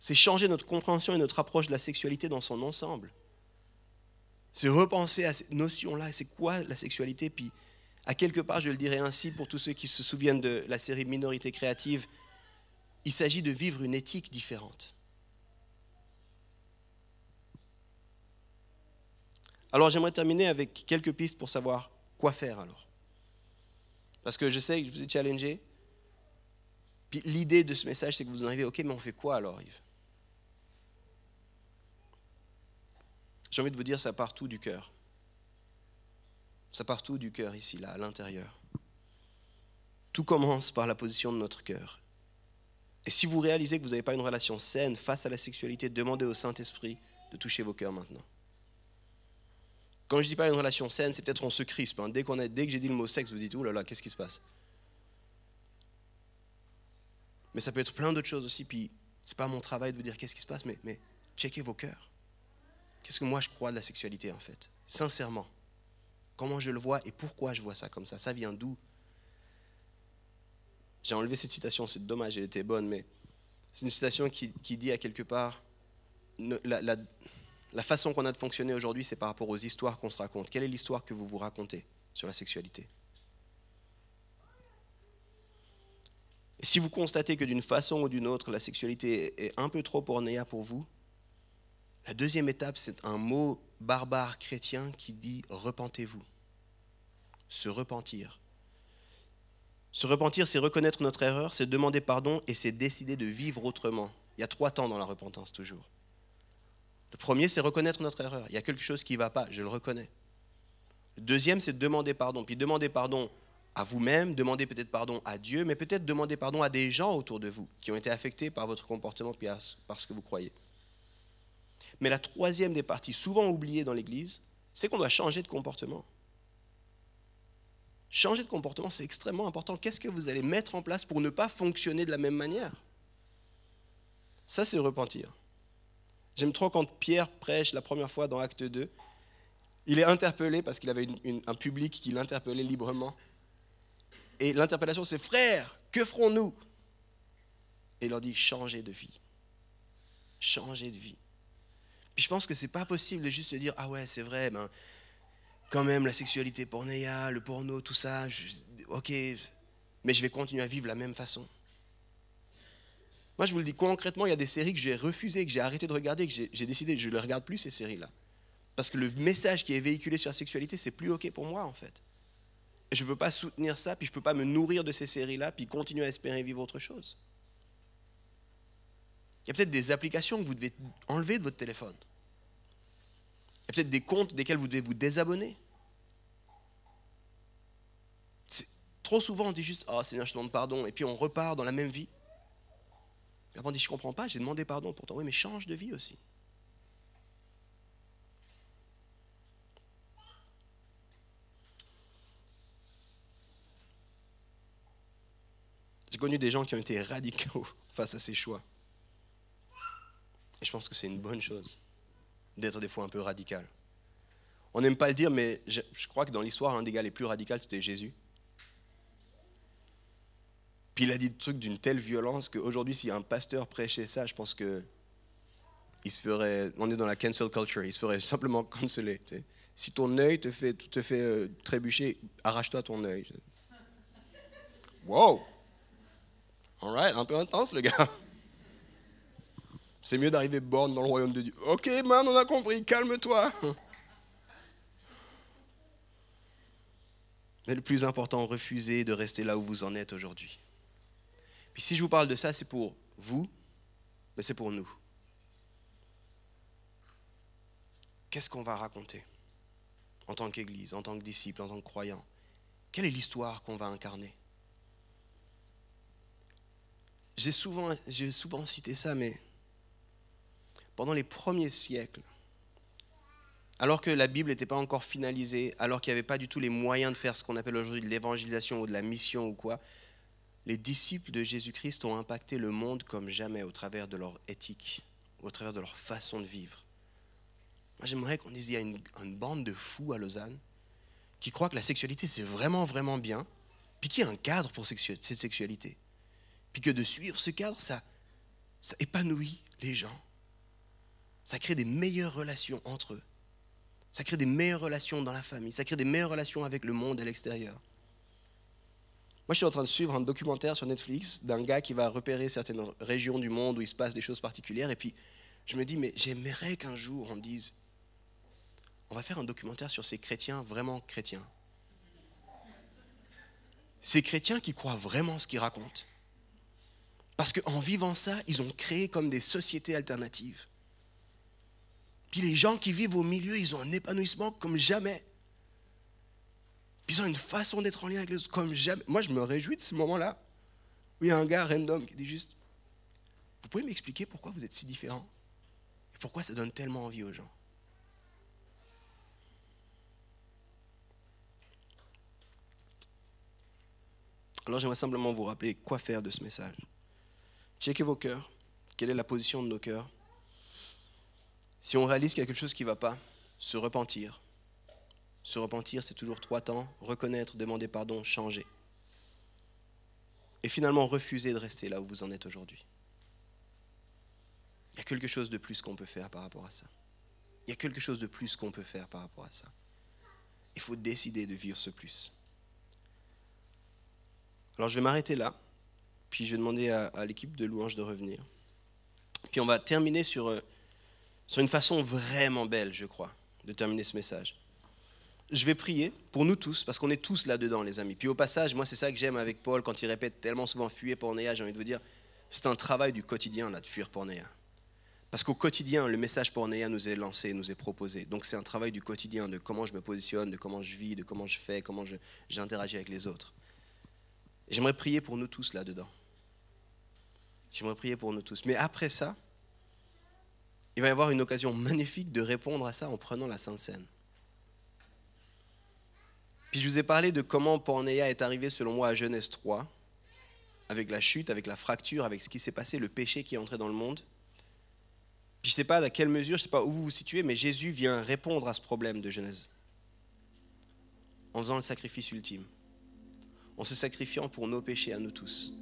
C'est changer notre compréhension et notre approche de la sexualité dans son ensemble. C'est repenser à cette notion-là, c'est quoi la sexualité, puis à quelque part, je le dirais ainsi pour tous ceux qui se souviennent de la série Minorité créative, il s'agit de vivre une éthique différente. Alors j'aimerais terminer avec quelques pistes pour savoir quoi faire alors. Parce que je sais que je vous ai challengé. Puis l'idée de ce message, c'est que vous en arrivez, ok, mais on fait quoi alors, Yves? J'ai envie de vous dire, ça part tout du cœur. Ça part tout du cœur ici, là, à l'intérieur. Tout commence par la position de notre cœur. Et si vous réalisez que vous n'avez pas une relation saine face à la sexualité, demandez au Saint-Esprit de toucher vos cœurs maintenant. Quand je dis pas une relation saine, c'est peut-être on se crispe. Hein. Dès, qu'on dès que j'ai dit le mot sexe, vous dites, oh là là, qu'est-ce qui se passe? Mais ça peut être plein d'autres choses aussi. Puis c'est pas mon travail de vous dire qu'est-ce qui se passe, mais, mais checkez vos cœurs. Qu'est-ce que moi je crois de la sexualité en fait? Sincèrement. Comment je le vois et pourquoi je vois ça comme ça? Ça vient d'où? J'ai enlevé cette citation, c'est dommage, elle était bonne, mais c'est une citation qui, dit à quelque part la, façon qu'on a de fonctionner aujourd'hui, c'est par rapport aux histoires qu'on se raconte. Quelle est l'histoire que vous vous racontez sur la sexualité? Et si vous constatez que d'une façon ou d'une autre, la sexualité est un peu trop pornéa pour vous, la deuxième étape, c'est un mot barbare chrétien qui dit repentez-vous. Se repentir. Se repentir, c'est reconnaître notre erreur, c'est demander pardon et c'est décider de vivre autrement. Il y a trois temps dans la repentance toujours. Le premier, c'est reconnaître notre erreur. Il y a quelque chose qui ne va pas, je le reconnais. Le deuxième, c'est demander pardon. Puis demander pardon à vous-même, demander peut-être pardon à Dieu, mais peut-être demander pardon à des gens autour de vous qui ont été affectés par votre comportement puis par ce que vous croyez. Mais la troisième des parties, souvent oubliée dans l'Église, c'est qu'on doit changer de comportement. Changer de comportement, c'est extrêmement important. Qu'est-ce que vous allez mettre en place pour ne pas fonctionner de la même manière? Ça, c'est repentir. J'aime trop quand Pierre prêche la première fois dans Acte 2. Il est interpellé parce qu'il avait un public qui l'interpellait librement. Et l'interpellation, c'est Frère, que ferons-nous? Et il leur dit Changez de vie. Changez de vie. Puis je pense que c'est pas possible de juste se dire Ah ouais, c'est vrai, ben, quand même, la sexualité pornéa, le porno, tout ça, ok, mais je vais continuer à vivre la même façon. Moi, je vous le dis concrètement, il y a des séries que j'ai refusées, que j'ai arrêté de regarder, que j'ai décidé, je ne les regarde plus, ces séries-là. Parce que le message qui est véhiculé sur la sexualité, c'est plus OK pour moi, en fait. Je ne peux pas soutenir ça, puis je ne peux pas me nourrir de ces séries-là, puis continuer à espérer vivre autre chose. Il y a peut-être des applications que vous devez enlever de votre téléphone. Il y a peut-être des comptes desquels vous devez vous désabonner. Trop souvent, on dit juste Ah, oh, Seigneur, je demande pardon, et puis on repart dans la même vie. Et après, on dit, je ne comprends pas, j'ai demandé pardon pourtant. Oui, mais change de vie aussi. J'ai connu des gens qui ont été radicaux face à ces choix. Je pense que c'est une bonne chose d'être des fois un peu radical. On n'aime pas le dire, mais je, crois que dans l'histoire, un des gars les plus radicaux, c'était Jésus. Puis il a dit des trucs d'une telle violence qu'aujourd'hui, si un pasteur prêchait ça, je pense que il se ferait, on est dans la cancel culture, il se ferait simplement canceller. Si ton œil te fait, te fait euh, trébucher, arrache-toi ton œil. Wow! All right, un peu intense le gars. C'est mieux d'arriver borne dans le royaume de Dieu. Ok, man, on a compris, calme-toi. Mais le plus important, refusez de rester là où vous en êtes aujourd'hui. Puis si je vous parle de ça, c'est pour vous, mais c'est pour nous. Qu'est-ce qu'on va raconter en tant qu'Église, en tant que disciple, en tant que croyant? Quelle est l'histoire qu'on va incarner? J'ai souvent, souvent cité ça, mais pendant les premiers siècles, alors que la Bible n'était pas encore finalisée, alors qu'il n'y avait pas du tout les moyens de faire ce qu'on appelle aujourd'hui de l'évangélisation ou de la mission ou quoi, les disciples de Jésus-Christ ont impacté le monde comme jamais au travers de leur éthique, au travers de leur façon de vivre. Moi, j'aimerais qu'on dise, il y a une, bande de fous à Lausanne qui croient que la sexualité, c'est vraiment, vraiment bien, puis qu'il y a un cadre pour cette sexualité. Puis que de suivre ce cadre, ça, ça épanouit les gens. Ça crée des meilleures relations entre eux. Ça crée des meilleures relations dans la famille. Ça crée des meilleures relations avec le monde à l'extérieur. Moi, je suis en train de suivre un documentaire sur Netflix d'un gars qui va repérer certaines régions du monde où il se passe des choses particulières. Et puis, je me dis, mais j'aimerais qu'un jour on dise, on va faire un documentaire sur ces chrétiens vraiment chrétiens. Ces chrétiens qui croient vraiment ce qu'ils racontent. Parce qu'en vivant ça, ils ont créé comme des sociétés alternatives. Les gens qui vivent au milieu, ils ont un épanouissement comme jamais. Puis ils ont une façon d'être en lien avec les autres comme jamais. Moi, je me réjouis de ce moment-là où il y a un gars random qui dit juste Vous pouvez m'expliquer pourquoi vous êtes si différents Et pourquoi ça donne tellement envie aux gens? Alors j'aimerais simplement vous rappeler quoi faire de ce message. Checkez vos cœurs. Quelle est la position de nos cœurs? Si on réalise qu'il y a quelque chose qui ne va pas, se repentir, se repentir, c'est toujours trois temps. Reconnaître, demander pardon, changer. Et finalement, refuser de rester là où vous en êtes aujourd'hui. Il y a quelque chose de plus qu'on peut faire par rapport à ça. Il y a quelque chose de plus qu'on peut faire par rapport à ça. Il faut décider de vivre ce plus. Alors je vais m'arrêter là, puis je vais demander à, l'équipe de louange de revenir. Puis on va terminer sur, sur une façon vraiment belle, je crois, de terminer ce message je vais prier pour nous tous, parce qu'on est tous là-dedans, les amis. Puis au passage, moi, c'est ça que j'aime avec Paul, quand il répète tellement souvent fuir Pornéa, j'ai envie de vous dire, c'est un travail du quotidien, là, de fuir Pornéa. Parce qu'au quotidien, le message Pornéa nous est lancé, nous est proposé. Donc c'est un travail du quotidien, de comment je me positionne, de comment je vis, de comment je fais, comment j'interagis avec les autres. J'aimerais prier pour nous tous là-dedans. J'aimerais prier pour nous tous. Mais après ça, il va y avoir une occasion magnifique de répondre à ça en prenant la Sainte Seine. Puis je vous ai parlé de comment Pornéa est arrivé, selon moi, à Genèse 3, avec la chute, avec la fracture, avec ce qui s'est passé, le péché qui est entré dans le monde. Puis je ne sais pas à quelle mesure, je ne sais pas où vous vous situez, mais Jésus vient répondre à ce problème de Genèse en faisant le sacrifice ultime, en se sacrifiant pour nos péchés à nous tous.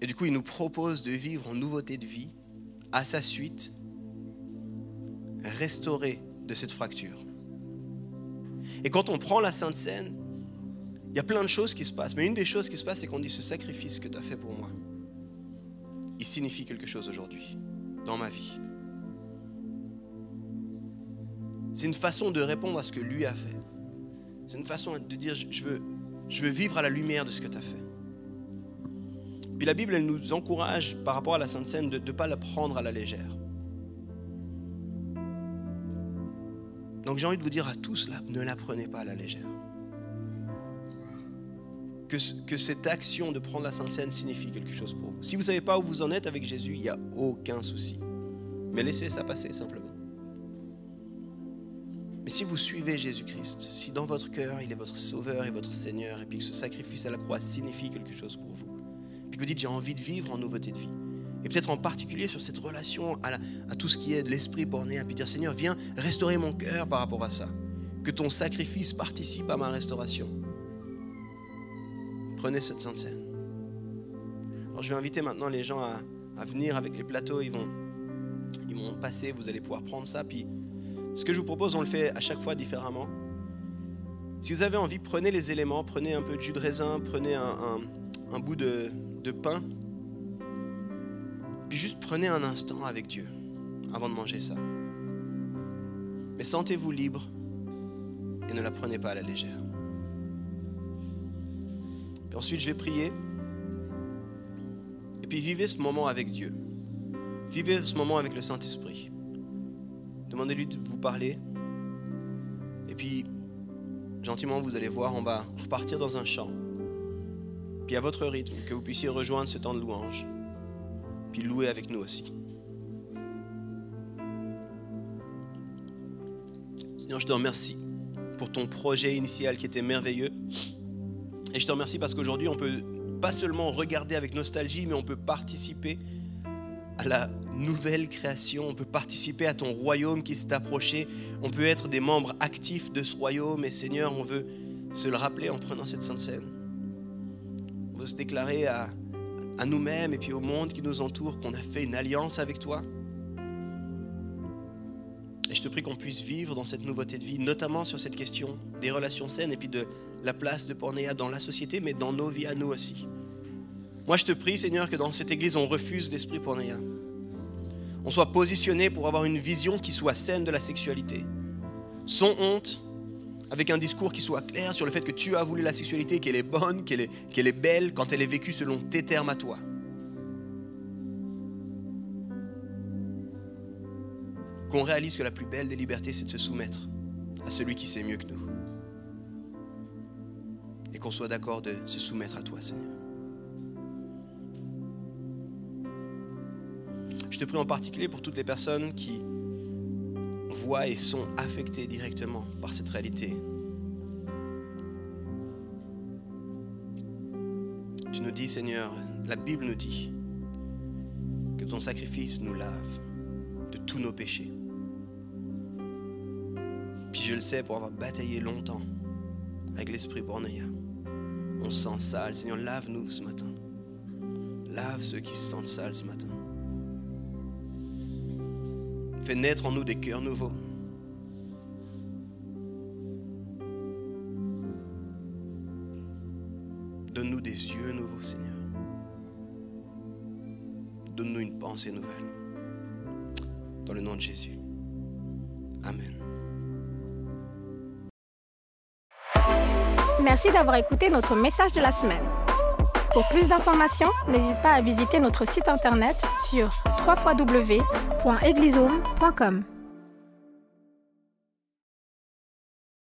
Et du coup, il nous propose de vivre en nouveauté de vie, à sa suite, restauré de cette fracture. Et quand on prend la Sainte Seine, il y a plein de choses qui se passent. Mais une des choses qui se passe, c'est qu'on dit ce sacrifice que tu as fait pour moi, il signifie quelque chose aujourd'hui, dans ma vie. C'est une façon de répondre à ce que lui a fait. C'est une façon de dire, je veux, je veux vivre à la lumière de ce que tu as fait. Puis la Bible, elle nous encourage par rapport à la Sainte Seine de ne pas la prendre à la légère. Donc j'ai envie de vous dire à tous là, ne la prenez pas à la légère. Que, que cette action de prendre la Sainte Seine signifie quelque chose pour vous. Si vous ne savez pas où vous en êtes avec Jésus, il n'y a aucun souci. Mais laissez ça passer simplement. Mais si vous suivez Jésus-Christ, si dans votre cœur il est votre Sauveur et votre Seigneur, et puis que ce sacrifice à la croix signifie quelque chose pour vous, puis que vous dites j'ai envie de vivre en nouveauté de vie, et peut-être en particulier sur cette relation à, tout ce qui est de l'esprit borné, puis dire Seigneur, viens restaurer mon cœur par rapport à ça. Que ton sacrifice participe à ma restauration. Prenez cette sainte scène. Alors je vais inviter maintenant les gens à, venir avec les plateaux. Ils vont, ils vont passer, vous allez pouvoir prendre ça. Puis ce que je vous propose, on le fait à chaque fois différemment. Si vous avez envie, prenez les éléments, prenez un peu de jus de raisin, prenez un, bout de, de pain puis juste prenez un instant avec Dieu avant de manger ça. Mais sentez-vous libre et ne la prenez pas à la légère. Puis ensuite, je vais prier. Et puis vivez ce moment avec Dieu. Vivez ce moment avec le Saint-Esprit. Demandez-lui de vous parler. Et puis, gentiment, vous allez voir, on va repartir dans un chant. Puis à votre rythme, que vous puissiez rejoindre ce temps de louange. Puis louer avec nous aussi. Seigneur, je te remercie pour ton projet initial qui était merveilleux. Et je te remercie parce qu'aujourd'hui, on peut pas seulement regarder avec nostalgie, mais on peut participer à la nouvelle création, on peut participer à ton royaume qui s'est approché, on peut être des membres actifs de ce royaume et Seigneur, on veut se le rappeler en prenant cette sainte scène. Se déclarer à, à nous-mêmes et puis au monde qui nous entoure qu'on a fait une alliance avec toi. Et je te prie qu'on puisse vivre dans cette nouveauté de vie, notamment sur cette question des relations saines et puis de la place de Pornéa dans la société, mais dans nos vies à nous aussi. Moi, je te prie, Seigneur, que dans cette église, on refuse l'esprit pornéa. On soit positionné pour avoir une vision qui soit saine de la sexualité. Sans honte, avec un discours qui soit clair sur le fait que tu as voulu la sexualité, qu'elle est bonne, qu'elle est, belle quand elle est vécue selon tes termes à toi. Qu'on réalise que la plus belle des libertés, c'est de se soumettre à celui qui sait mieux que nous. Et qu'on soit d'accord de se soumettre à toi, Seigneur. Je te prie en particulier pour toutes les personnes qui voient et sont affectées directement par cette réalité. Tu nous dis, Seigneur, la Bible nous dit que ton sacrifice nous lave de tous nos péchés. Puis je le sais pour avoir bataillé longtemps avec l'esprit bornéen. On se sent sale. Seigneur, lave-nous ce matin. Lave ceux qui se sentent sales ce matin. Fais naître en nous des cœurs nouveaux. Donne-nous des yeux nouveaux, Seigneur. Donne-nous une pensée nouvelle. Dans le nom de Jésus. Amen. Merci d'avoir écouté notre message de la semaine. Pour plus d'informations, n'hésite pas à visiter notre site internet sur www.eglisome.com.